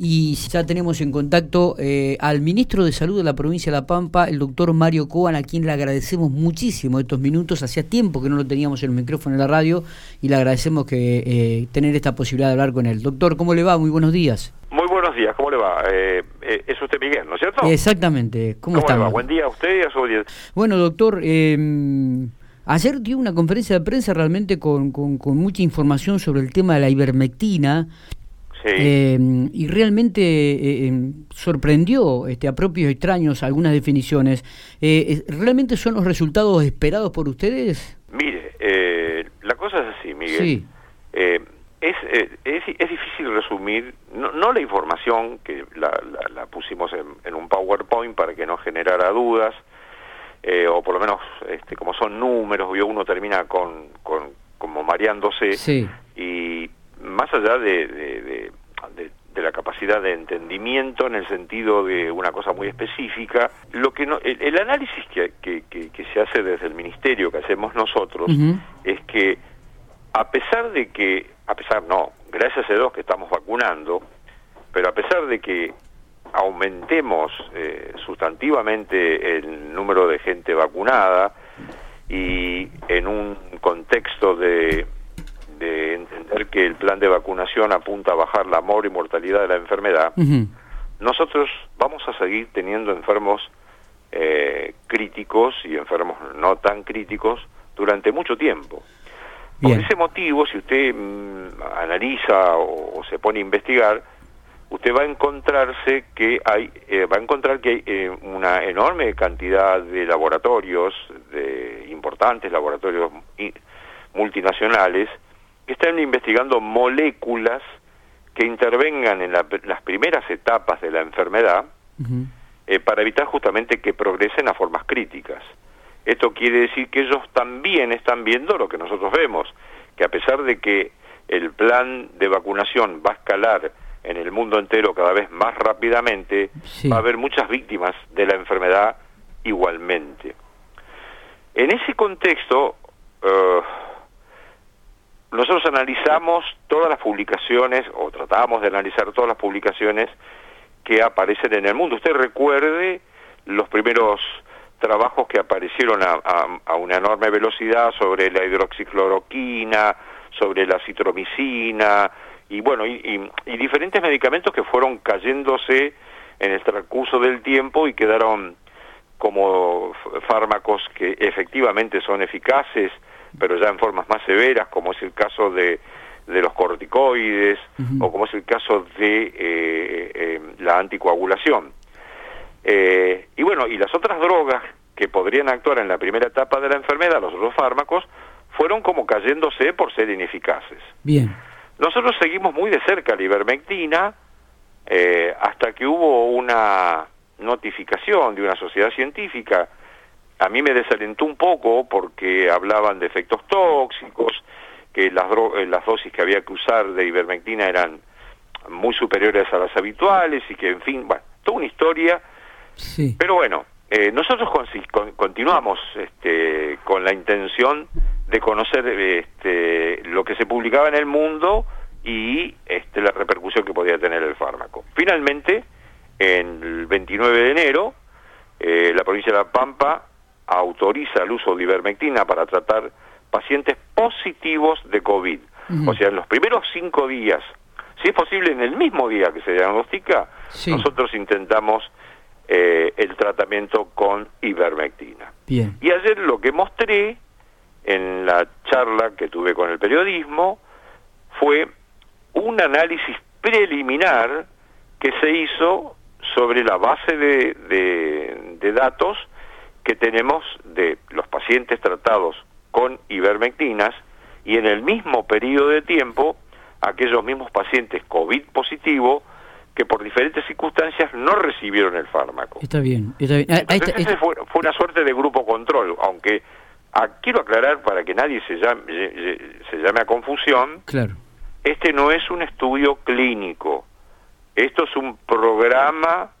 y ya tenemos en contacto eh, al ministro de Salud de la provincia de La Pampa, el doctor Mario Coan, a quien le agradecemos muchísimo estos minutos. Hacía tiempo que no lo teníamos en el micrófono en la radio y le agradecemos que eh, tener esta posibilidad de hablar con él. Doctor, ¿cómo le va? Muy buenos días. Muy buenos días, ¿cómo le va? Eh, es usted Miguel, ¿no es cierto? Exactamente, ¿cómo, ¿Cómo Le va? Buen día a usted y a su audiencia. Bueno, doctor, ayer dio una conferencia de prensa realmente con, con, con mucha información sobre el tema de la ivermectina eh, y realmente eh, em, sorprendió este, a propios extraños algunas definiciones. Eh, ¿Realmente son los resultados esperados por ustedes? Mire, la cosa es así, Miguel. Sí. es, es, es, difícil resumir, no, no, la información, que la, la, pusimos en, en, un PowerPoint para que no generara dudas, o por lo menos este, como son números, uno termina con, con como mareándose. Sí. Y más allá de, de, la capacidad de entendimiento en el sentido de una cosa muy específica, lo que no, el, análisis que, que, que, se hace desde el ministerio, que hacemos nosotros, es que a pesar de que, a pesar no, gracias a Dios que estamos vacunando, pero a pesar de que aumentemos eh, sustantivamente el número de gente vacunada y en un contexto de que el plan de vacunación apunta a bajar la amor y mortalidad de la enfermedad, nosotros vamos a seguir teniendo enfermos eh, críticos y enfermos no tan críticos durante mucho tiempo. Por ese motivo, si usted mm, analiza o, se pone a investigar, usted va a encontrarse que hay, eh, va a encontrar que hay eh, una enorme cantidad de laboratorios, de importantes laboratorios multinacionales, están investigando moléculas que intervengan en las primeras etapas de la enfermedad eh, para evitar justamente que progresen a formas críticas. Esto quiere decir que ellos también están viendo lo que nosotros vemos, que a pesar de que el plan de vacunación va a escalar en el mundo entero cada vez más rápidamente, va a haber muchas víctimas de la enfermedad igualmente. En ese contexto, uh, nosotros analizamos todas las publicaciones, o tratamos de analizar todas las publicaciones que aparecen en el mundo. Usted recuerde los primeros trabajos que aparecieron a, una enorme velocidad sobre la hidroxicloroquina, sobre la citromicina, y bueno, y, diferentes medicamentos que fueron cayéndose en el transcurso del tiempo y quedaron como fármacos que efectivamente son eficaces, pero ya en formas más severas, como es el caso de, de los corticoides o como es el caso de eh, eh, la anticoagulación. Eh, y bueno, y las otras drogas que podrían actuar en la primera etapa de la enfermedad, los otros fármacos, fueron como cayéndose por ser ineficaces. Bien. Nosotros seguimos muy de cerca la ivermectina hasta que hubo una notificación de una sociedad científica a mí me desalentó un poco porque hablaban de efectos tóxicos, que las, eh, las dosis que había que usar de ivermectina eran muy superiores a las habituales y que, en fin, bueno, toda una historia. Sí. Pero bueno, eh, nosotros continuamos este, con la intención de conocer este, lo que se publicaba en el mundo y este, la repercusión que podía tener el fármaco. Finalmente, en el 29 de enero, eh, la provincia de La Pampa autoriza el uso de ivermectina para tratar pacientes positivos de COVID. O sea, en los primeros cinco días, si es posible en el mismo día que se diagnostica, nosotros intentamos eh, el tratamiento con ivermectina. Bien. Y ayer lo que mostré en la charla que tuve con el periodismo fue un análisis preliminar que se hizo sobre la base de, de datos que tenemos de los pacientes tratados con ivermectinas y en el mismo periodo de tiempo aquellos mismos pacientes COVID positivo que por diferentes circunstancias no recibieron el fármaco. Está bien, está bien. Ah, ese fue, una suerte de grupo control, aunque ah, quiero aclarar para que nadie se llame, se llame a confusión, claro. este no es un estudio clínico, esto es un programa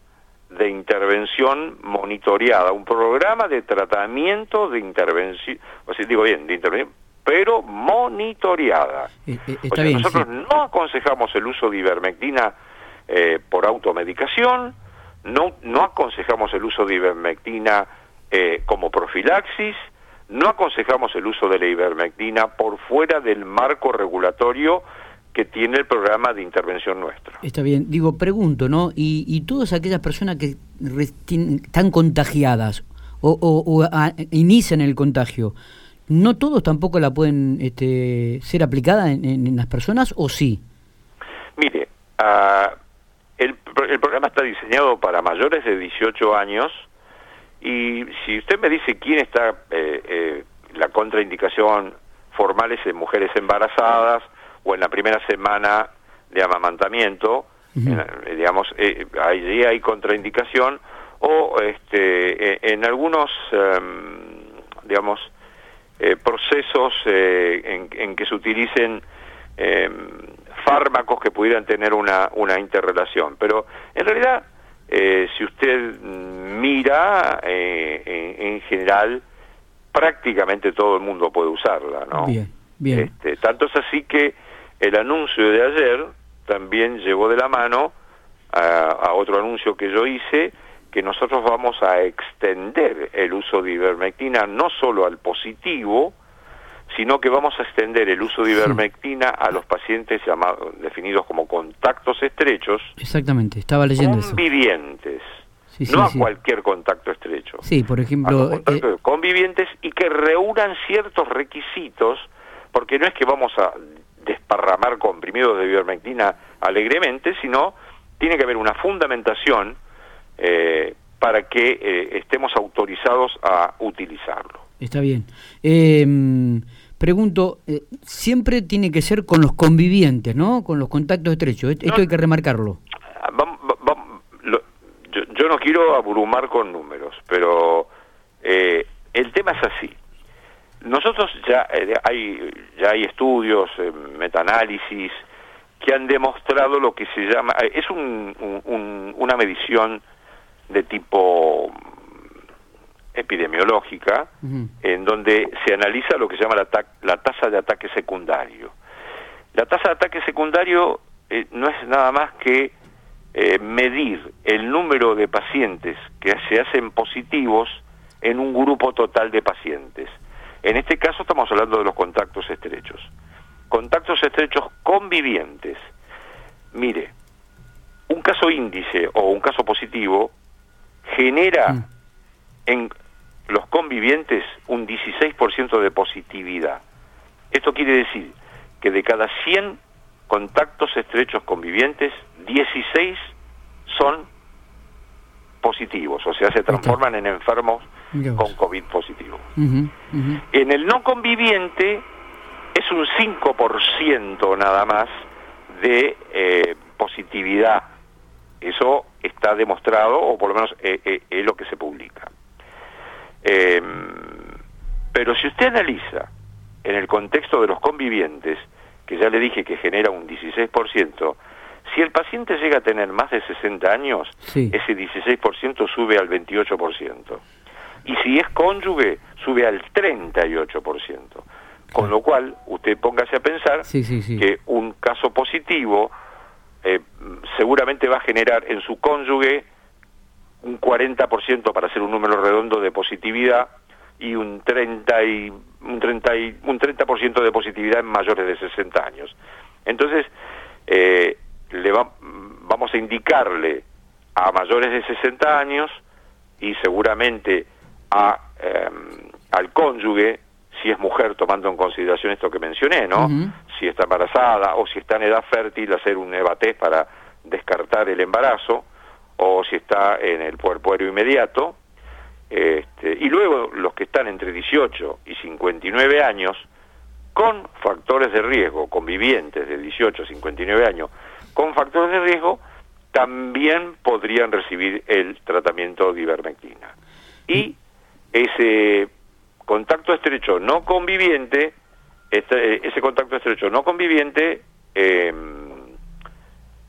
de intervención monitoreada, un programa de tratamiento de intervención, o sea, digo bien, de intervención, pero monitoreada. Eh, eh, nosotros no aconsejamos el uso de ivermectina eh, por automedicación, no, no aconsejamos el uso de ivermectina eh, como profilaxis, no aconsejamos el uso de la ivermectina por fuera del marco regulatorio que tiene el programa de intervención nuestro. Está bien, digo, pregunto, ¿no? Y, y todas aquellas personas que están contagiadas o, inician el contagio, ¿no todos tampoco la pueden este, ser aplicada en, las personas o sí? Mire, uh, el, el programa está diseñado para mayores de 18 años y si usted me dice quién está, eh, eh, la contraindicación formal es en mujeres embarazadas o en la primera semana de amamantamiento, digamos, eh, allí hay contraindicación, o este, e, en algunos, em, digamos, procesos en, en, que se utilicen em, fármacos que pudieran tener una, una interrelación. Pero en realidad eh, si usted mira, eh, en, general, prácticamente todo el mundo puede usarla, ¿no? Bien, bien. Este, tanto es así que el anuncio de ayer también llevó de la mano a, otro anuncio que yo hice, que nosotros vamos a extender el uso de ivermectina no solo al positivo, sino que vamos a extender el uso de ivermectina a los pacientes llamados, definidos como contactos estrechos. Exactamente, estaba leyendo convivientes, no a cualquier contacto estrecho. Sí, por ejemplo... Eh, convivientes y que reúnan ciertos requisitos, porque no es que vamos a desparramar comprimidos de ivermectina alegremente, sino tiene que haber una fundamentación eh, para que eh, estemos autorizados a utilizarlo. Está bien. Eh, pregunto, eh, siempre tiene que ser con los convivientes, ¿no? Con los contactos estrechos. Esto hay que remarcarlo. Ah, yo, no quiero abrumar con números, pero eh, el tema es así. Nosotros ya eh, hay ya hay estudios, metaanálisis que han demostrado lo que se llama es un, una medición de tipo epidemiológica en donde se analiza lo que se llama la, la tasa de ataque secundario. La tasa de ataque secundario eh, no es nada más que eh, medir el número de pacientes que se hacen positivos en un grupo total de pacientes. En este caso estamos hablando de los contactos estrechos. Contactos estrechos convivientes. Mire, un caso índice o un caso positivo genera mm. en los convivientes un 16% de positividad. Esto quiere decir que de cada 100 contactos estrechos convivientes, 16 son positivos, o sea, se transforman en enfermos con COVID positivo. En el no conviviente es un 5% nada más de eh, positividad. Eso está demostrado, o por lo menos eh, eh, es lo que se publica. Eh, pero si usted analiza en el contexto de los convivientes, que ya le dije que genera un 16%, si el paciente llega a tener más de 60 años, ese 16% sube al 28%. Y si es cónyuge, sube al 38%. Con lo cual, usted póngase a pensar que un caso positivo eh, seguramente va a generar en su cónyuge un 40% para hacer un número redondo de positividad y un 30 y un 30 y, un 30% de positividad en mayores de 60 años. Entonces, eh, le vamos a indicarle a mayores de 60 años y seguramente a, em, al cónyuge, si es mujer, tomando en consideración esto que mencioné, ¿no? Si está embarazada o si está en edad fértil, hacer un EVATES para descartar el embarazo o si está en el puerperio inmediato, este, y luego los que están entre 18 y 59 años, con factores de riesgo, convivientes de 18 a 59 años, con factores de riesgo, también podrían recibir el tratamiento de ivermectina. Y ese contacto estrecho no conviviente, este, ese contacto estrecho no conviviente, eh,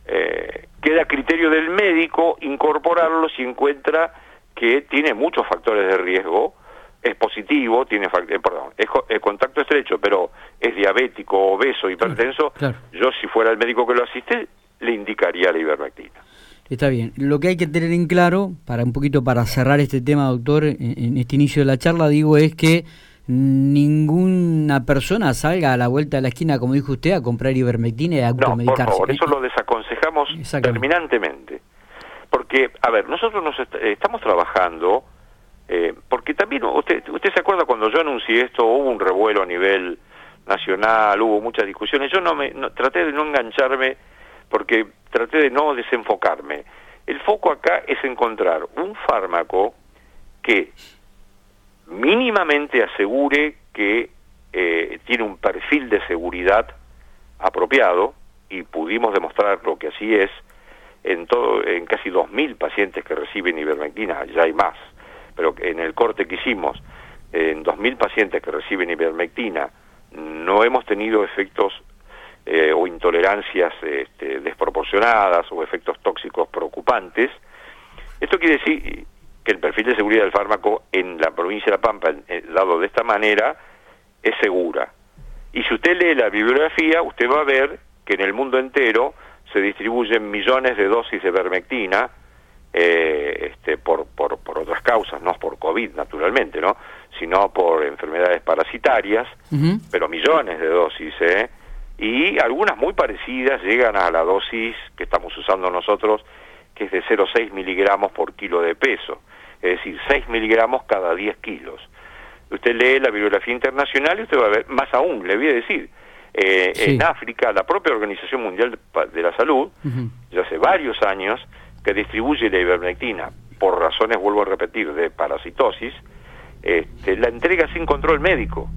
eh, queda a criterio del médico incorporarlo si encuentra que tiene muchos factores de riesgo, es positivo, tiene eh, perdón, es, contacto estrecho, pero es diabético, obeso, hipertenso, yo si fuera el médico que lo asiste, le indicaría la ivermectina. Está bien. Lo que hay que tener en claro, para un poquito para cerrar este tema, doctor, en, este inicio de la charla, digo, es que ninguna persona salga a la vuelta de la esquina, como dijo usted, a comprar ivermectina y a automedicarse. No, por favor, eso lo desaconsejamos terminantemente. Porque, a ver, nosotros nos estamos trabajando, eh, porque también, usted, usted se acuerda cuando yo anuncié esto, hubo un revuelo a nivel nacional, hubo muchas discusiones, yo no me traté de no engancharme porque traté de no desenfocarme. El foco acá es encontrar un fármaco que mínimamente asegure que eh, tiene un perfil de seguridad apropiado y pudimos demostrar lo que así es en todo en casi 2000 pacientes que reciben ivermectina, ya hay más, pero en el corte que hicimos en 2000 pacientes que reciben ivermectina no hemos tenido efectos eh, o intolerancias este, desproporcionadas o efectos tóxicos preocupantes. Esto quiere decir que el perfil de seguridad del fármaco en la provincia de La Pampa, dado de esta manera, es segura. Y si usted lee la bibliografía, usted va a ver que en el mundo entero se distribuyen millones de dosis de vermectina eh, este, por, por, por, otras causas, no por COVID naturalmente, ¿no? sino por enfermedades parasitarias, pero millones de dosis, ¿eh? Y algunas muy parecidas llegan a la dosis que estamos usando nosotros, que es de 0,6 miligramos por kilo de peso, es decir, 6 miligramos cada 10 kilos. Usted lee la bibliografía internacional y usted va a ver, más aún, le voy a decir, eh, en África, la propia Organización Mundial de la Salud, ya hace varios años, que distribuye la ivermectina, por razones, vuelvo a repetir, de parasitosis, este, la entrega sin control médico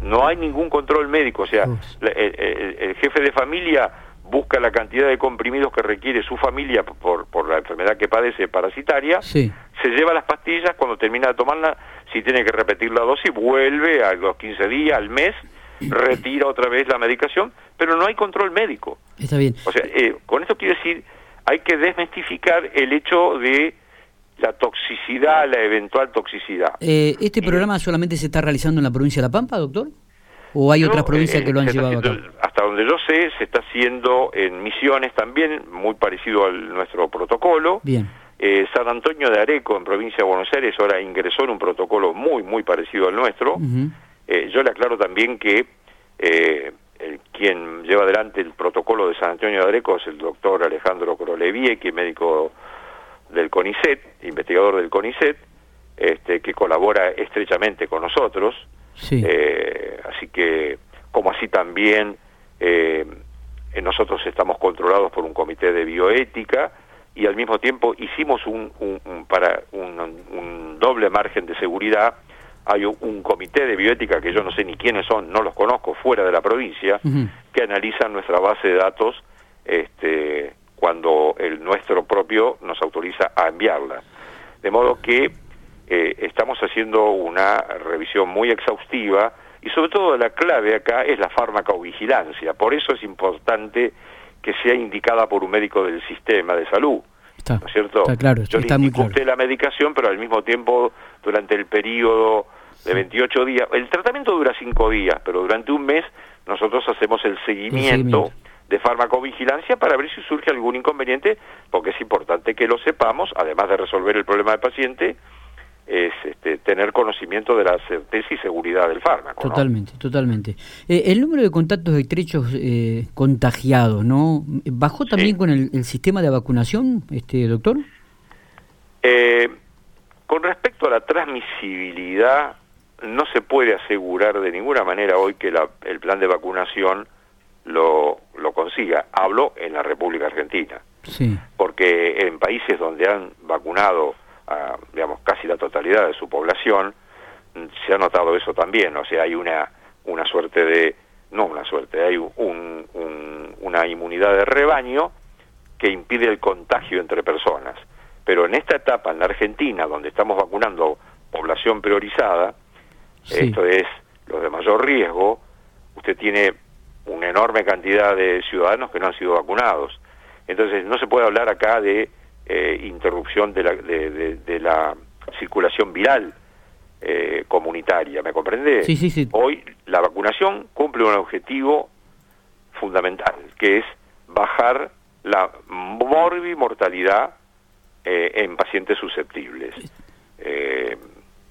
no hay ningún control médico, o sea, el, jefe de familia busca la cantidad de comprimidos que requiere su familia por, por la enfermedad que padece parasitaria, se lleva las pastillas, cuando termina de tomarla, si tiene que repetir la dosis, vuelve a los 15 días, al mes, retira otra vez la medicación, pero no hay control médico. Está bien. O sea, eh, con esto quiero decir, hay que desmistificar el hecho de la toxicidad, la eventual toxicidad. Eh, ¿Este programa solamente se está realizando en la provincia de La Pampa, doctor? ¿O hay otras provincias que lo han llevado acá? Hasta donde yo sé, se está haciendo en Misiones también, muy parecido al nuestro protocolo. Bien. Eh, San Antonio de Areco, en provincia de Buenos Aires, ahora ingresó en un protocolo muy, muy parecido al nuestro. Eh, yo le aclaro también que quien lleva adelante el protocolo de San Antonio de Areco es el doctor Alejandro es médico del CONICET, investigador del CONICET, este, que colabora estrechamente con nosotros. Eh, así que, como así también, eh, nosotros estamos controlados por un comité de bioética y al mismo tiempo hicimos un, para un, doble margen de seguridad. Hay un, comité de bioética que yo no sé ni quiénes son, no los conozco, fuera de la provincia, que analizan nuestra base de datos este, cuando el nuestro propio nos autoriza a enviarla. De modo que eh, estamos haciendo una revisión muy exhaustiva y sobre todo la clave acá es la farmacovigilancia. Por eso es importante que sea indicada por un médico del sistema de salud. ¿No es cierto? Está claro, Yo está muy claro. la medicación, pero al mismo tiempo durante el periodo de 28 días, el tratamiento dura 5 días, pero durante un mes nosotros hacemos el seguimiento de farmacovigilancia para ver si surge algún inconveniente, porque es importante que lo sepamos, además de resolver el problema del paciente, es este, tener conocimiento de la certeza y seguridad del fármaco. Totalmente, totalmente. Eh, el número de contactos estrechos eh, contagiados, ¿no? ¿Bajó también con el, sistema de vacunación, este doctor? Eh, con respecto a la transmisibilidad, no se puede asegurar de ninguna manera hoy que el plan de vacunación lo, lo consiga. Hablo en la República Argentina. Sí. Porque en países donde han vacunado a, digamos, casi la totalidad de su población, se ha notado eso también. O sea, hay una, una suerte de, no una suerte, hay un, una inmunidad de rebaño que impide el contagio entre personas. Pero en esta etapa, en la Argentina, donde estamos vacunando población priorizada, esto es los de mayor riesgo, usted tiene una enorme cantidad de ciudadanos que no han sido vacunados. Entonces no se puede hablar acá de eh, interrupción de la, de, la circulación viral eh, comunitaria, ¿me comprende? Sí, sí, sí. Hoy la vacunación cumple un objetivo fundamental, que es bajar la morbimortalidad eh, en pacientes susceptibles. Eh,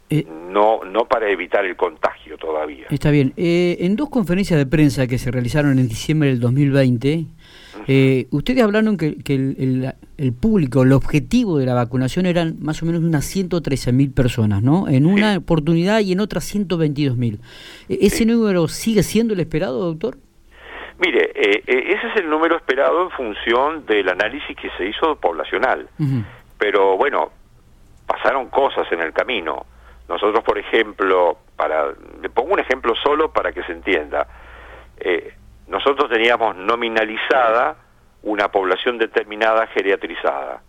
eh, no, no para evitar el contagio todavía. Está bien. Eh, en dos conferencias de prensa que se realizaron en diciembre del 2020, eh, ustedes hablaron que, que el, el, público, el objetivo de la vacunación eran más o menos unas 113 mil personas, ¿no? En una oportunidad y en otra 122 mil. ¿Ese número sigue siendo el esperado, doctor? Mire, ese es el número esperado en función del análisis que se hizo poblacional. Pero bueno, pasaron cosas en el camino. Nosotros, por ejemplo, para le pongo un ejemplo solo para que se entienda. Eh, nosotros teníamos nominalizada una población determinada geriatrizada,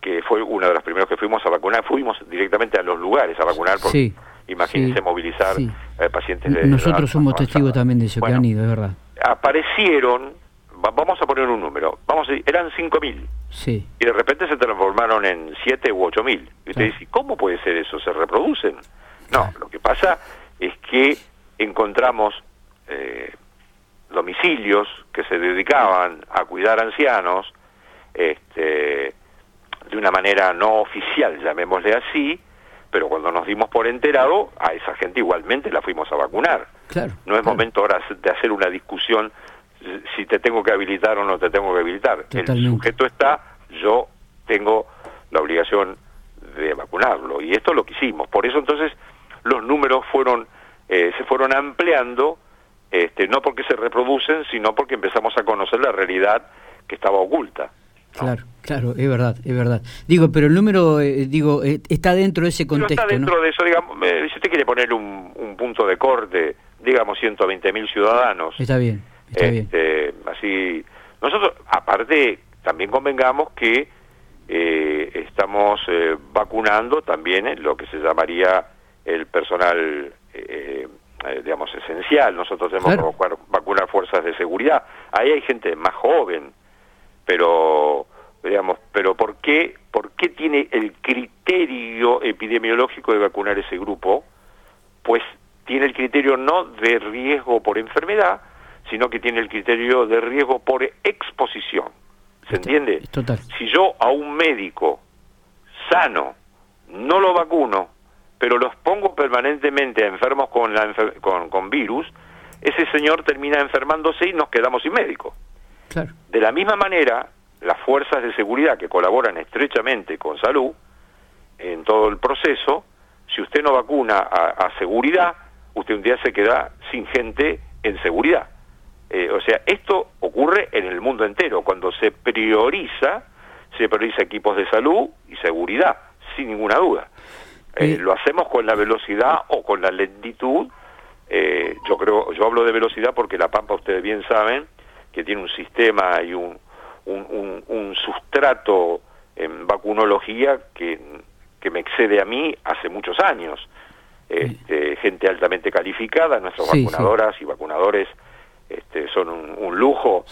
que fue uno de los primeros que fuimos a vacunar. Fuimos directamente a los lugares a vacunar, porque imagínense movilizar eh, pacientes de Nosotros somos testigos también de eso que han ido, es verdad. Aparecieron vamos a poner un número, vamos a decir, eran 5.000. Sí. Y de repente se transformaron en 7 u 8.000. Y usted dice, ¿cómo puede ser eso? ¿Se reproducen? No, lo que pasa es que encontramos eh, domicilios que se dedicaban a cuidar ancianos este, de una manera no oficial, llamémosle así, pero cuando nos dimos por enterado, a esa gente igualmente la fuimos a vacunar. Claro, no es momento ahora de hacer una discusión si te tengo que habilitar o no te tengo que habilitar. El sujeto está, yo tengo la obligación de vacunarlo. Y esto es lo que hicimos. Por eso entonces los números fueron eh, se fueron ampliando, este, no porque se reproducen, sino porque empezamos a conocer la realidad que estaba oculta. Claro, claro, es verdad, es verdad. Digo, pero el número, eh, digo, eh, está dentro de ese contexto. está dentro de eso, digamos, si usted quiere poner un, un punto de corte, digamos 120 mil ciudadanos. Está bien este, Así, nosotros, aparte, también convengamos que eh, estamos eh, vacunando también lo que se llamaría el personal, eh, digamos, esencial. Nosotros tenemos que vacunar fuerzas de seguridad. Ahí hay gente más joven, pero digamos, pero ¿por qué, ¿por qué tiene el criterio epidemiológico de vacunar ese grupo? Pues tiene el criterio no de riesgo por enfermedad, sino que tiene el criterio de riesgo por exposición. ¿Se entiende? Total. Si yo a un médico sano no lo vacuno, pero los pongo permanentemente a enfermos con, la con, con virus, ese señor termina enfermándose y nos quedamos sin médico. Claro. De la misma manera, las fuerzas de seguridad que colaboran estrechamente con salud en todo el proceso, si usted no vacuna a seguridad, usted un día se queda sin gente en seguridad. Eh, o sea, esto ocurre en el mundo entero. Cuando se prioriza, se prioriza equipos de salud y seguridad, sin ninguna duda. Eh, lo hacemos con la velocidad o con la lentitud. Eh, yo creo, yo hablo de velocidad porque la Pampa, ustedes bien saben, que tiene un sistema y un, un, un, sustrato en vacunología que, que me excede a mí hace muchos años. Este, gente altamente calificada, nuestras vacunadoras y vacunadores este, son un, lujo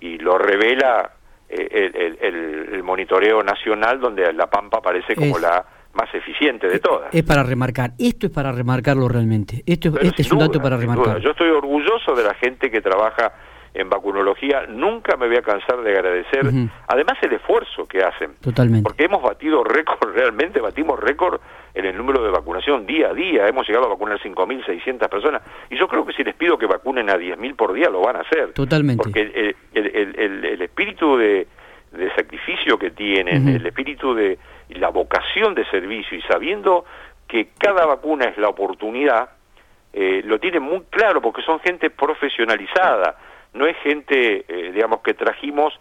y lo revela eh, el, monitoreo nacional donde La Pampa aparece como la más eficiente de todas. Es para remarcar, esto es para remarcarlo realmente, esto es, este es un dato para remarcar. Yo estoy orgulloso de la gente que trabaja en vacunología, nunca me voy a cansar de agradecer, además el esfuerzo que hacen. Totalmente. Porque hemos batido récord, realmente batimos récord en el número de vacunación día a día, hemos llegado a vacunar 5.600 personas, y yo creo que si les pido que vacunen a 10.000 por día, lo van a hacer. Totalmente. Porque el, el, el, espíritu de, de, sacrificio que tienen, el espíritu de la vocación de servicio, y sabiendo que cada vacuna es la oportunidad, eh, lo tienen muy claro porque son gente profesionalizada no es gente, eh, digamos, que trajimos,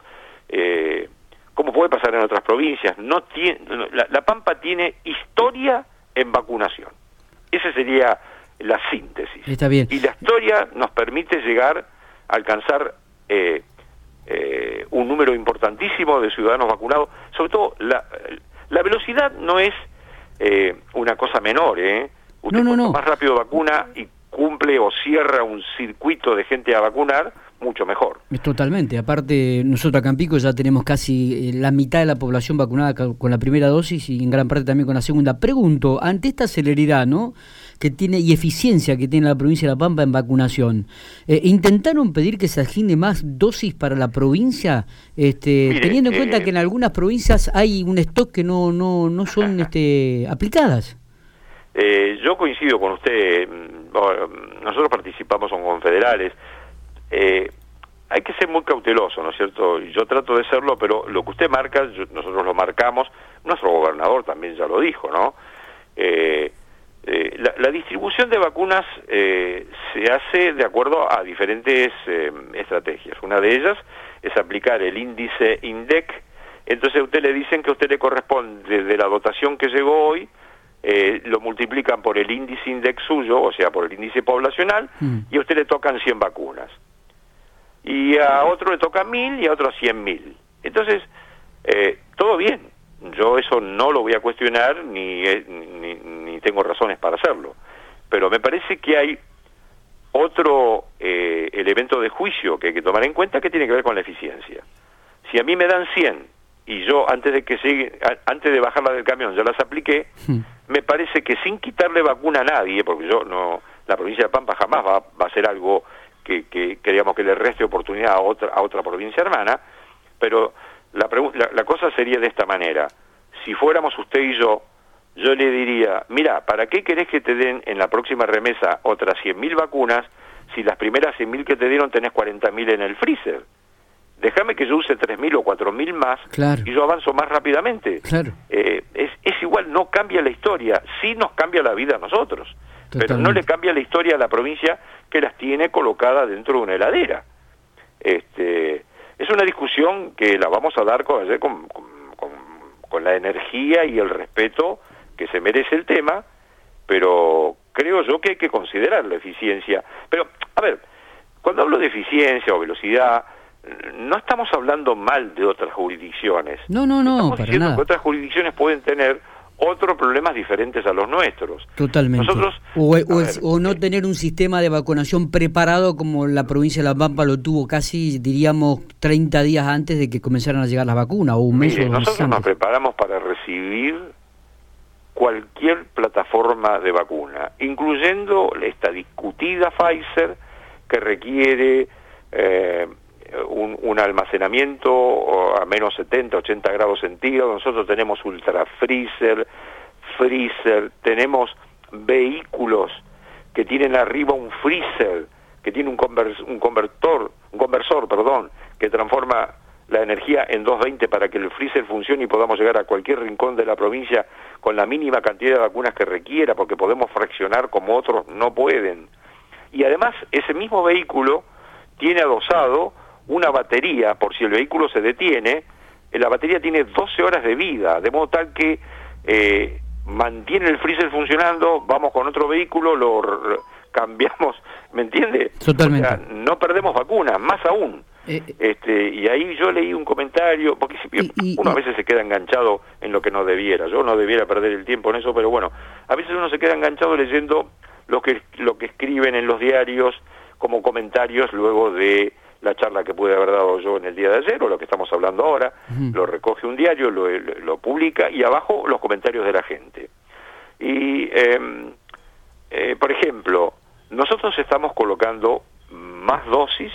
eh, como puede pasar en otras provincias, no tiene, la, Pampa tiene historia en vacunación. Esa sería la síntesis. Está bien. Y la historia nos permite llegar a alcanzar eh, eh, un número importantísimo de ciudadanos vacunados. Sobre todo, la, la velocidad no es una cosa menor. ¿eh? Usted no, no, más rápido vacuna y cumple o cierra un circuito de gente a vacunar, mucho mejor. Totalmente. Aparte, nosotros acá en Pico ya tenemos casi eh, la mitad de la población vacunada con la primera dosis y en gran parte también con la segunda. Pregunto, ante esta celeridad, ¿no? que tiene y eficiencia que tiene la provincia de La Pampa en vacunación. Eh, ¿Intentaron pedir que se aginde más dosis para la provincia, este, teniendo en cuenta eh, que en algunas provincias hay un stock que no no no son este, aplicadas? Eh, yo coincido con usted. Mm, nosotros participamos son confederales. Eh, hay que ser muy cauteloso, ¿no es cierto? Yo trato de serlo, pero lo que usted marca, nosotros lo marcamos, nuestro gobernador también ya lo dijo, ¿no? Eh, eh, la, distribución de vacunas eh, se hace de acuerdo a diferentes estrategias. Una de ellas es aplicar el índice INDEC, entonces a usted le dicen que a usted le corresponde de la dotación que llegó hoy, lo multiplican por el índice INDEC suyo, o sea, por el índice poblacional, mm. y a usted le tocan 100 vacunas y a otro le toca mil y a otro cien mil. Entonces, eh, todo bien, yo eso no lo voy a cuestionar ni, eh, ni, ni, tengo razones para hacerlo, pero me parece que hay otro eh, elemento de juicio que hay que tomar en cuenta que tiene que ver con la eficiencia. Si a mí me dan 100 y yo antes de que sigue, antes de bajarla del camión ya las apliqué, hmm. Me parece que sin quitarle vacuna a nadie, porque yo no, la provincia de Pampa jamás va, va a hacer algo que, que queríamos que le reste oportunidad a otra, a otra provincia hermana, pero la, la, cosa sería de esta manera. Si fuéramos usted y yo, yo le diría, mira, ¿para qué querés que te den en la próxima remesa otras 100.000 vacunas si las primeras 100.000 que te dieron tenés 40.000 en el freezer? Déjame que yo use 3.000 o 4.000 más y yo avanzo más rápidamente. Eh, es, es igual, no cambia la historia, sí nos cambia la vida a nosotros, pero no le cambia la historia a la provincia que las tiene colocadas dentro de una heladera. Este, es una discusión que la vamos a dar con, con, con, la energía y el respeto que se merece el tema, pero creo yo que hay que considerar la eficiencia. Pero, a ver, cuando hablo de eficiencia o velocidad, no estamos hablando mal de otras jurisdicciones. No, no, no, estamos diciendo que otras jurisdicciones pueden tener otros problemas diferentes a los nuestros. Totalmente. Nosotros, o, no tener un sistema de vacunación preparado como la provincia de La Pampa lo tuvo casi, diríamos, 30 días antes de que comenzaran a llegar las vacunas, o un mes o Nosotros nos preparamos para recibir cualquier plataforma de vacuna, incluyendo esta discutida Pfizer que requiere eh, un, un, almacenamiento a menos 70, 80 grados centígrados, nosotros tenemos ultra freezer, freezer, tenemos vehículos que tienen arriba un freezer, que tiene un, un convertor, un conversor, perdón, que transforma la energía en 220 para que el freezer funcione y podamos llegar a cualquier rincón de la provincia con la mínima cantidad de vacunas que requiera, porque podemos fraccionar como otros no pueden. Y además ese mismo vehículo tiene adosado una batería, por si el vehículo se detiene, eh, la batería tiene 12 horas de vida, de modo tal que eh, mantiene el freezer funcionando, vamos con otro vehículo, lo cambiamos, ¿me entiende? Totalmente. no perdemos vacunas, más aún. Eh, este, y ahí yo leí un comentario, porque uno a veces se queda enganchado en lo que no debiera, yo no debiera perder el tiempo en eso, pero bueno, a veces uno se queda enganchado leyendo lo que, lo que escriben en los diarios como comentarios luego de la charla que pude haber dado yo en el día de ayer o lo que estamos hablando ahora, lo recoge un diario, lo, publica y abajo los comentarios de la gente. Y, em, eh, por ejemplo, nosotros estamos colocando más dosis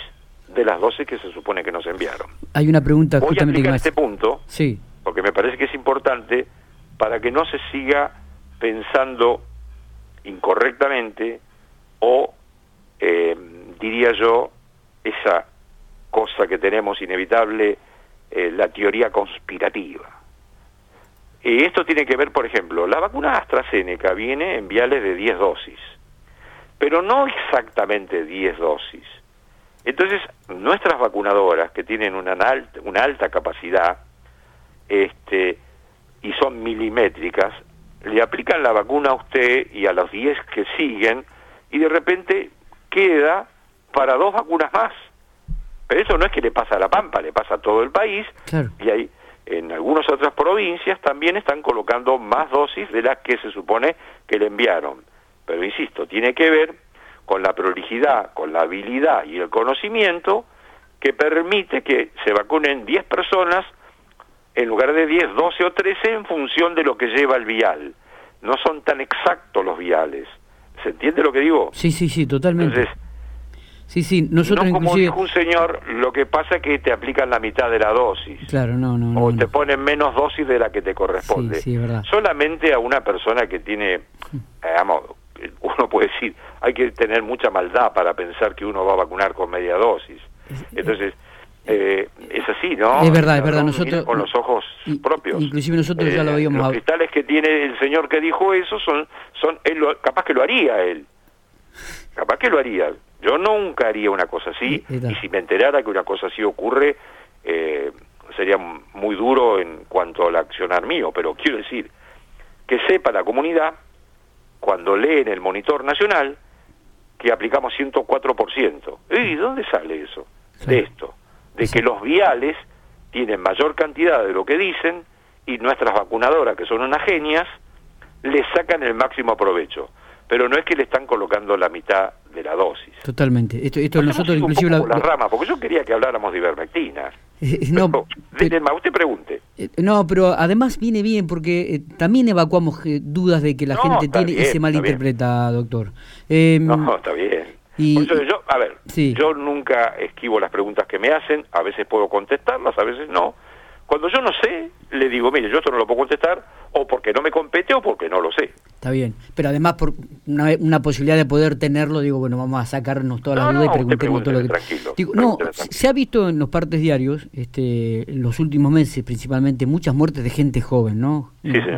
de las dosis que se supone que nos enviaron. Hay una pregunta Voy a este punto, sí. porque me parece que es importante para que no se siga pensando incorrectamente o, em, diría yo, esa cosa que tenemos inevitable, eh, la teoría conspirativa. Y esto tiene que ver, por ejemplo, la vacuna AstraZeneca viene en viales de 10 dosis, pero no exactamente 10 dosis. Entonces, nuestras vacunadoras, que tienen una alta, una alta capacidad este, y son milimétricas, le aplican la vacuna a usted y a los 10 que siguen, y de repente queda para dos vacunas más. Pero eso no es que le pasa a La Pampa, le pasa a todo el país y hay en algunas otras provincias también están colocando más dosis de las que se supone que le enviaron. Pero insisto, tiene que ver con la prolijidad, con la habilidad y el conocimiento que permite que se vacunen 10 personas en lugar de 10, 12 o 13 en función de lo que lleva el vial. No son tan exactos los viales. ¿Se entiende lo que digo? Sí, sí, sí, totalmente. Entonces, sí, sí, nosotros no como dijo un señor, lo que pasa es que te aplican la mitad de la dosis. Claro, no, no. O te ponen menos dosis de la que te corresponde. Sí, sí, verdad. Solamente a una persona que tiene, digamos, uno puede decir, hay que tener mucha maldad para pensar que uno va a vacunar con media dosis. Entonces, eh, es así, ¿no? Es verdad, es verdad. Nosotros con los ojos propios. Inclusive nosotros ya lo eh, habíamos. Los cristales que tiene el señor que dijo eso son, son, él capaz que lo haría él, capaz que lo haría. Yo nunca haría una cosa así y si me enterara que una cosa así ocurre eh, sería muy duro en cuanto al accionar mío. Pero quiero decir que sepa la comunidad cuando lee en el monitor nacional que aplicamos 104%. ¿Y dónde sale eso? De esto de que los viales tienen mayor cantidad de lo que dicen y nuestras vacunadoras, que son unas genias, le sacan el máximo provecho. Pero no es que le están colocando la mitad la dosis. Totalmente. Esto, esto nosotros inclusive... la... rama, porque yo quería que habláramos de ivermectina. Eh, no, usted pregunte. Eh, no, pero además viene bien porque eh, también evacuamos dudas de que la gente tiene y se malinterpreta, doctor. no, está bien. Y, yo, a ver, yo nunca esquivo las preguntas que me hacen, a veces puedo contestarlas, a veces no. Cuando yo no sé, le digo, mire, yo esto no lo puedo contestar, o porque no me compete o porque no lo sé. Está bien, pero además por una, posibilidad de poder tenerlo, digo, bueno, vamos a sacarnos todas las dudas y preguntemos todo lo que... Digo, no, se ha visto en los partes diarios, este, en los últimos meses principalmente, muchas muertes de gente joven, ¿no?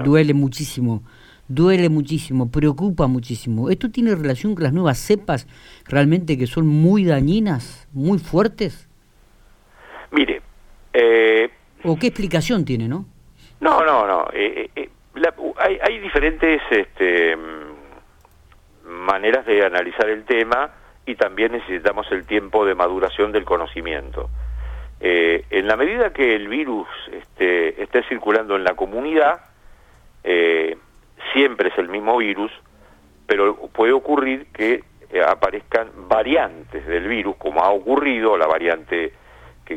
Duele muchísimo duele muchísimo, preocupa muchísimo. ¿Esto tiene relación con las nuevas cepas realmente que son muy dañinas, muy fuertes? Mire, eh, ¿o qué explicación tiene, no? No, no, no. Eh, eh, hay, hay, diferentes este, maneras de analizar el tema y también necesitamos el tiempo de maduración del conocimiento. en la medida que el virus este, esté circulando en la comunidad, eh, siempre es el mismo virus, pero puede ocurrir que eh, aparezcan variantes del virus, como ha ocurrido, la variante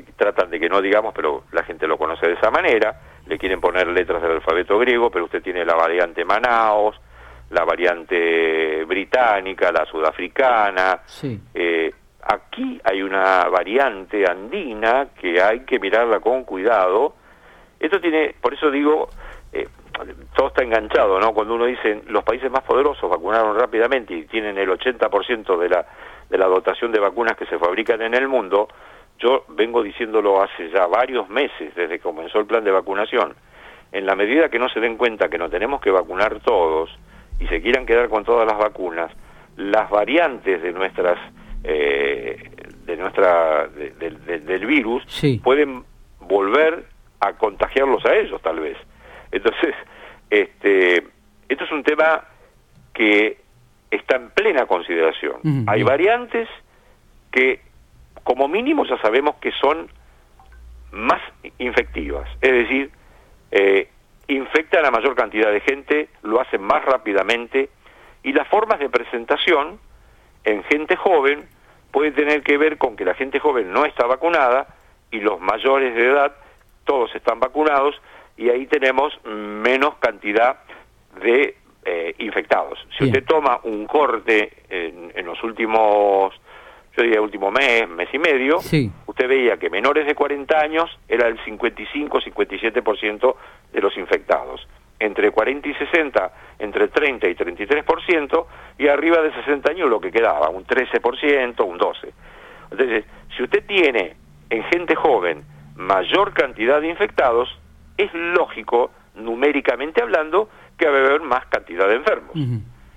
que tratan de que no digamos, pero la gente lo conoce de esa manera, le quieren poner letras del alfabeto griego, pero usted tiene la variante Manaos, la variante británica, la sudafricana. Eh, aquí hay una variante andina que hay que mirarla con cuidado. Esto tiene, por eso digo, eh, todo está enganchado, ¿no? Cuando uno dice los países más poderosos vacunaron rápidamente y tienen el 80% de la, de la dotación de vacunas que se fabrican en el mundo, yo vengo diciéndolo hace ya varios meses, desde que comenzó el plan de vacunación. En la medida que no se den cuenta que no tenemos que vacunar todos y se quieran quedar con todas las vacunas, las variantes de nuestras eh, de nuestra del virus pueden volver a contagiarlos a ellos tal vez. Entonces, este, esto es un tema que está en plena consideración. Hay variantes que, como mínimo, ya sabemos que son más infectivas, es decir, eh, infectan a mayor cantidad de gente, lo hacen más rápidamente y las formas de presentación en gente joven pueden tener que ver con que la gente joven no está vacunada y los mayores de edad todos están vacunados y ahí tenemos menos cantidad de eh, infectados. Si usted toma un corte en, los últimos, yo diría último mes, mes y medio, usted veía que menores de 40 años era el 55-57% de los infectados. Entre 40 y 60, entre 30 y 33%, y arriba de 60 años lo que quedaba, un 13%, un 12%. Entonces, si usted tiene en gente joven mayor cantidad de infectados, es lógico, numéricamente hablando, que va a haber más cantidad de enfermos.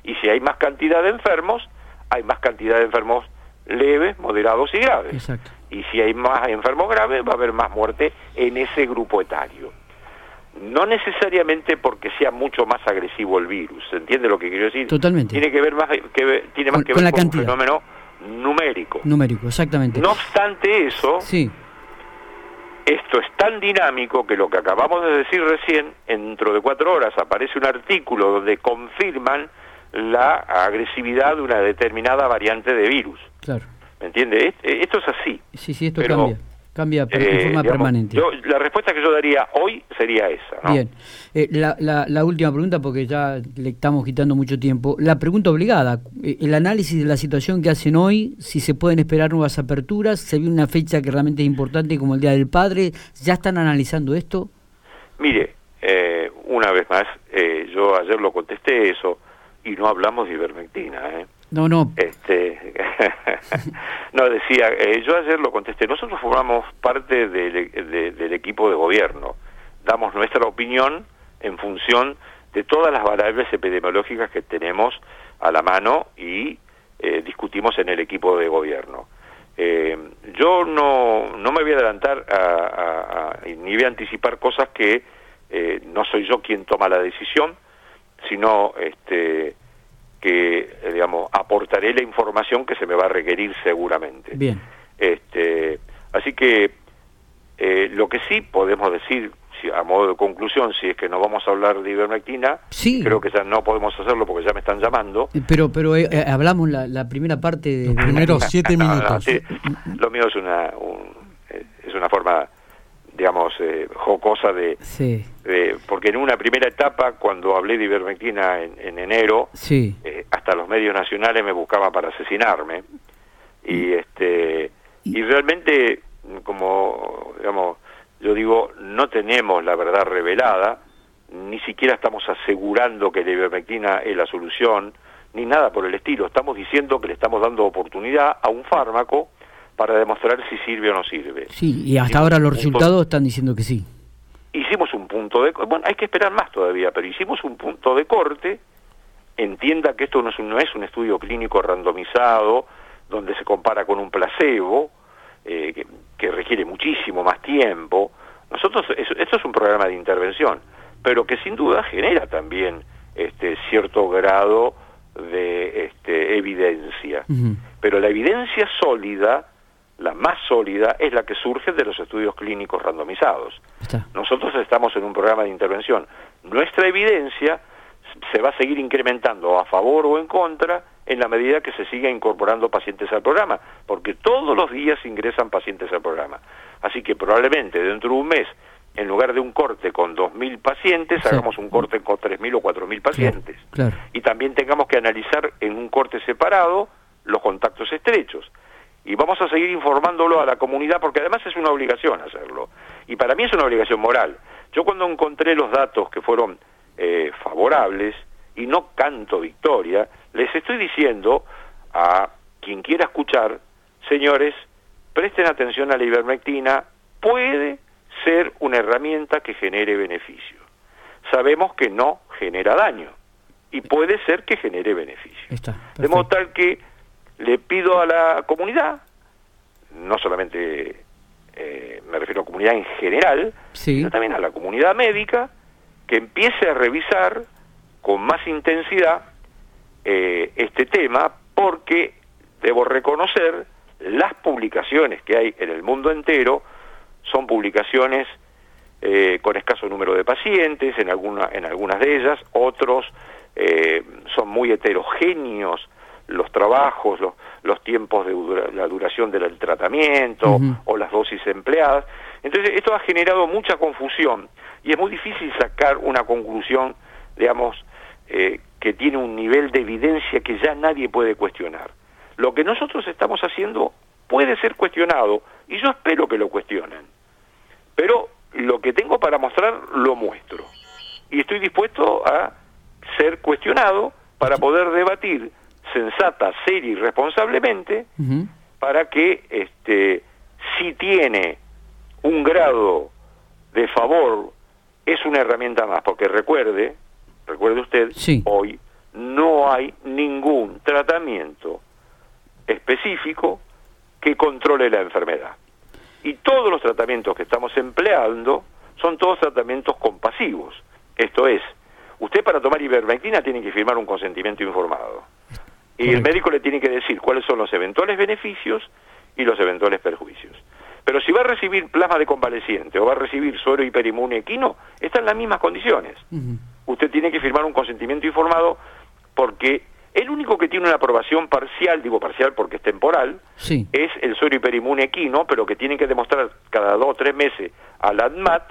Y si hay más cantidad de enfermos, hay más cantidad de enfermos leves, moderados y graves. Y si hay más enfermos graves, va a haber más muerte en ese grupo etario. No necesariamente porque sea mucho más agresivo el virus, ¿se entiende lo que quiero decir? Totalmente. Tiene que ver más que tiene más que ver con un fenómeno numérico. Numérico, exactamente. No obstante eso, sí esto es tan dinámico que lo que acabamos de decir recién, dentro de cuatro horas aparece un artículo donde confirman la agresividad de una determinada variante de virus. Claro. ¿Me entiende? Esto es así. Sí, sí, esto Pero cambia. Cambia en forma permanente. la respuesta que yo daría hoy sería esa. Bien. la, la, la, última pregunta, porque ya le estamos quitando mucho tiempo. La pregunta obligada, el análisis de la situación que hacen hoy, si se pueden esperar nuevas aperturas, se viene una fecha que realmente es importante como el Día del Padre, ¿ya están analizando esto? Mire, eh, una vez más, eh, yo ayer lo contesté eso y no hablamos de ivermectina. ¿eh? No, no. Este, no, decía, eh, yo ayer lo contesté, nosotros formamos parte del equipo de gobierno, damos nuestra opinión en función de todas las variables epidemiológicas que tenemos a la mano y discutimos en el equipo de gobierno. yo no, no me voy a adelantar a, ni voy a anticipar cosas que eh, no soy yo quien toma la decisión, sino este, que, eh, digamos, aportaré la información que se me va a requerir seguramente. Bien. Este, así que eh, lo que sí podemos decir, si, a modo de conclusión, si es que no vamos a hablar de ivermectina, creo que ya no podemos hacerlo porque ya me están llamando. Pero pero hablamos la, primera parte de... Los primeros siete minutos. lo mío es una, es una forma digamos, eh, jocosa de, Porque en una primera etapa, cuando hablé de ivermectina en, enero, eh, hasta los medios nacionales me buscaban para asesinarme. Y, este, y realmente, como, digamos, yo digo, no tenemos la verdad revelada, ni siquiera estamos asegurando que la ivermectina es la solución, ni nada por el estilo. Estamos diciendo que le estamos dando oportunidad a un fármaco para demostrar si sirve o no sirve. Sí, y hasta ahora los resultados están diciendo que sí. Hicimos un punto de... Bueno, hay que esperar más todavía, pero hicimos un punto de corte. Entienda que esto no es un, no es un estudio clínico randomizado donde se compara con un placebo, eh, que, requiere muchísimo más tiempo. Nosotros, esto es un programa de intervención, pero que sin duda genera también este cierto grado de este, evidencia. Pero la evidencia sólida la más sólida es la que surge de los estudios clínicos randomizados. Nosotros estamos en un programa de intervención. Nuestra evidencia se va a seguir incrementando a favor o en contra en la medida que se siga incorporando pacientes al programa, porque todos los días ingresan pacientes al programa. Así que probablemente dentro de un mes, en lugar de un corte con 2.000 pacientes, hagamos un corte con 3.000 o 4.000 pacientes. Y también tengamos que analizar en un corte separado los contactos estrechos y vamos a seguir informándolo a la comunidad porque además es una obligación hacerlo. Y para mí es una obligación moral. Yo cuando encontré los datos que fueron eh, favorables, y no canto victoria, les estoy diciendo a quien quiera escuchar, señores, presten atención a la ivermectina, puede ser una herramienta que genere beneficio. Sabemos que no genera daño y puede ser que genere beneficio. de modo tal que le pido a la comunidad, no solamente eh, me refiero a comunidad en general, sino también a la comunidad médica, que empiece a revisar con más intensidad eh, este tema, porque debo reconocer las publicaciones que hay en el mundo entero son publicaciones eh, con escaso número de pacientes, en, alguna, en algunas de ellas, otros son muy heterogéneos los trabajos, los, los tiempos de la duración del tratamiento o las dosis empleadas. Entonces, esto ha generado mucha confusión y es muy difícil sacar una conclusión, digamos, eh, que tiene un nivel de evidencia que ya nadie puede cuestionar. Lo que nosotros estamos haciendo puede ser cuestionado y yo espero que lo cuestionen. Pero lo que tengo para mostrar lo muestro. Y estoy dispuesto a ser cuestionado para poder debatir sensata, seria y responsablemente para que este, si tiene un grado de favor, es una herramienta más, porque recuerde, recuerde usted, hoy no hay ningún tratamiento específico que controle la enfermedad. Y todos los tratamientos que estamos empleando son todos tratamientos compasivos. Esto es, usted para tomar ivermectina tiene que firmar un consentimiento informado. Y el médico le tiene que decir cuáles son los eventuales beneficios y los eventuales perjuicios. Pero si va a recibir plasma de convaleciente o va a recibir suero hiperinmune equino, están en las mismas condiciones. Usted tiene que firmar un consentimiento informado porque El único que tiene una aprobación parcial, digo parcial porque es temporal, es el suero hiperimune equino, pero que tienen que demostrar cada dos o tres meses al ADMAT,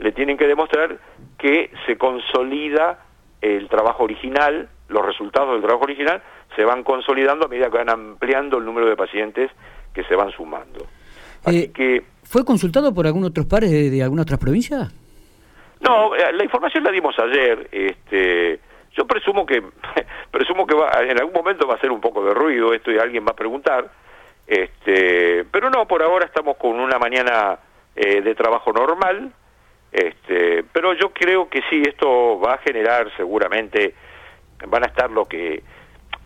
le tienen que demostrar que se consolida el trabajo original, los resultados del trabajo original se van consolidando a medida que van ampliando el número de pacientes que se van sumando. Así eh, que, ¿Fue consultado por algunos otros pares de, de alguna otras provincias? No, eh, la información la dimos ayer. Este, yo presumo que presumo que va, en algún momento va a ser un poco de ruido esto y alguien va a preguntar. Este, pero no, por ahora estamos con una mañana eh, de trabajo normal. Este, pero yo creo que sí, esto va a generar seguramente, van a estar lo que...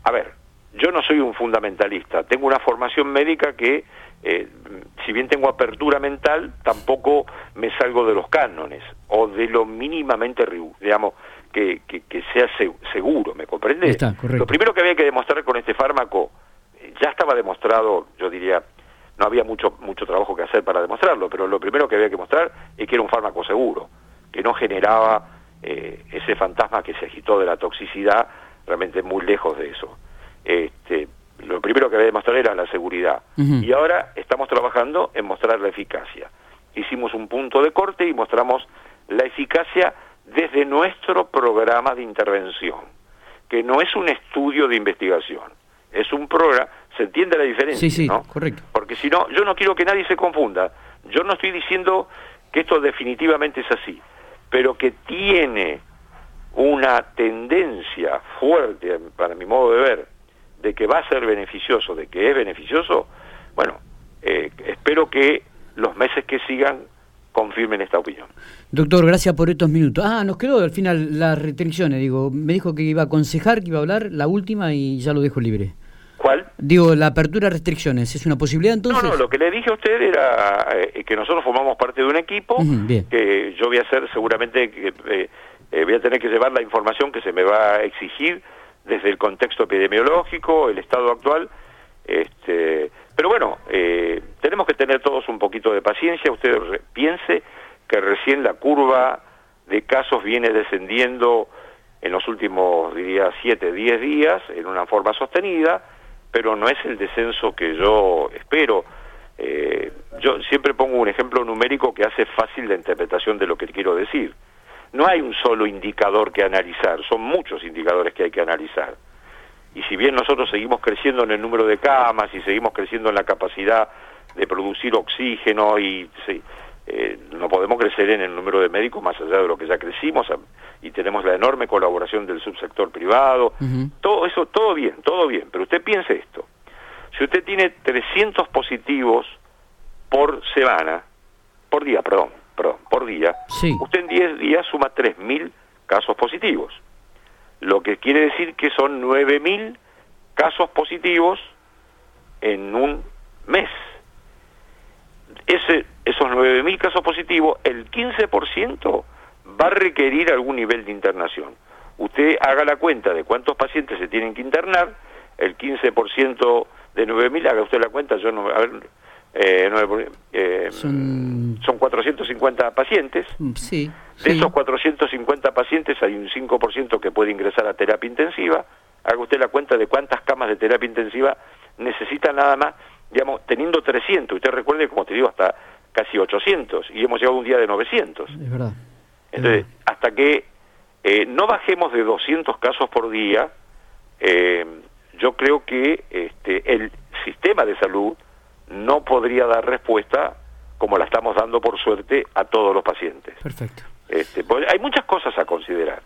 A ver, yo no soy un fundamentalista, tengo una formación médica que, eh, si bien tengo apertura mental, tampoco me salgo de los cánones o de lo mínimamente, digamos, que, que, sea seguro, ¿me comprende? lo primero que había que demostrar con este fármaco, eh, ya estaba demostrado, yo diría, no había mucho, mucho trabajo que hacer para demostrarlo, pero lo primero que había que mostrar es que era un fármaco seguro, que no generaba eh, ese fantasma que se agitó de la toxicidad, realmente muy lejos de eso. Este, lo primero que había que demostrar era la seguridad. Y ahora estamos trabajando en mostrar la eficacia. Hicimos un punto de corte y mostramos la eficacia desde nuestro programa de intervención, que no es un estudio de investigación, es un programa, se entiende la diferencia, sí, sí, ¿no? correcto. Porque si no, yo no quiero que nadie se confunda, yo no estoy diciendo que esto definitivamente es así, pero que tiene una tendencia fuerte, para mi modo de ver, de que va a ser beneficioso, de que es beneficioso, bueno, eh, espero que los meses que sigan confirmen esta opinión. Doctor, gracias por estos minutos. Ah, nos quedó al final las restricciones, digo, me dijo que iba a aconsejar, que iba a hablar, la última y ya lo dejo libre. Digo, la apertura de restricciones, ¿es una posibilidad entonces? No, no, lo que le dije a usted era eh, que nosotros formamos parte de un equipo, que yo voy a hacer seguramente, que eh, eh, voy a tener que llevar la información que se me va a exigir desde el contexto epidemiológico, el estado actual, este, pero bueno, eh, tenemos que tener todos un poquito de paciencia. Usted piense que recién la curva de casos viene descendiendo en los últimos, diría, 7, 10 días en una forma sostenida, pero no es el descenso que yo espero. Eh, yo siempre pongo un ejemplo numérico que hace fácil la interpretación de lo que quiero decir. No hay un solo indicador que analizar, son muchos indicadores que hay que analizar y si bien nosotros seguimos creciendo en el número de camas y seguimos creciendo en la capacidad de producir oxígeno y eh, no podemos crecer en el número de médicos más allá de lo que ya crecimos y tenemos la enorme colaboración del subsector privado, todo eso, todo bien, todo bien, pero usted piense esto, si usted tiene 300 positivos por semana, por día, perdón, perdón, por día, usted en 10 días suma 3.000 casos positivos. Lo que quiere decir que son 9.000 casos positivos en un mes. Ese, esos 9.000 casos positivos, el 15% va a requerir algún nivel de internación. Usted haga la cuenta de cuántos pacientes se tienen que internar, el 15% de 9.000, haga usted la cuenta, yo no, a ver, eh, eh, son... son 450 pacientes. Mm, sí. De esos 450 pacientes hay un 5% que puede ingresar a terapia intensiva. Haga usted la cuenta de cuántas camas de terapia intensiva necesita nada más, digamos, teniendo 300. Usted recuerde, como te digo, hasta casi 800 y hemos llegado un día de 900. Es verdad. Entonces, hasta que eh, no bajemos de 200 casos por día, eh, yo creo que este, el sistema de salud no podría dar respuesta como la estamos dando por suerte a todos los pacientes. Perfecto. Este, pues, hay muchas cosas a considerar,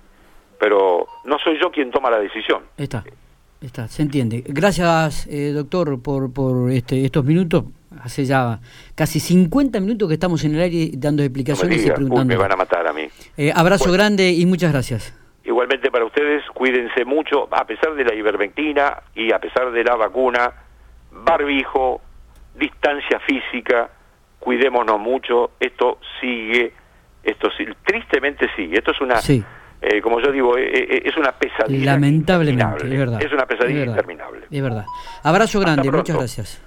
pero no soy yo quien toma la decisión. Está, está, se entiende. Gracias, eh, doctor, por, por este, estos minutos. Hace ya casi 50 minutos que estamos en el aire dando explicaciones y preguntando. me van a matar a mí. Eh, abrazo grande y muchas gracias. Igualmente para ustedes, cuídense mucho, a pesar de la ivermectina y a pesar de la vacuna, barbijo, distancia física, cuidémonos mucho, esto sigue esto tristemente sí, esto es una, eh, como yo digo, eh, eh, es una pesadilla. Lamentablemente, es verdad. Es una pesadilla interminable. Es verdad. Abrazo grande, muchas gracias.